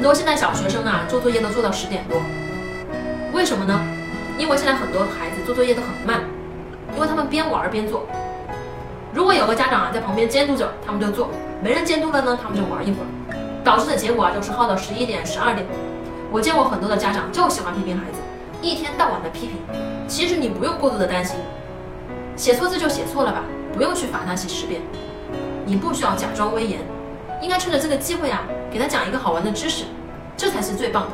很多现在小学生啊，做作业都做到十点多，为什么呢？因为现在很多孩子做作业都很慢，因为他们边玩边做。如果有个家长啊在旁边监督着，他们就做；没人监督了呢，他们就玩一会儿，导致的结果啊就是耗到十一点、十二点。我见过很多的家长就喜欢批评孩子，一天到晚的批评。其实你不用过度的担心，写错字就写错了吧，不用去罚他写十遍。你不需要假装威严，应该趁着这个机会啊，给他讲一个好玩的知识，这才是最棒的。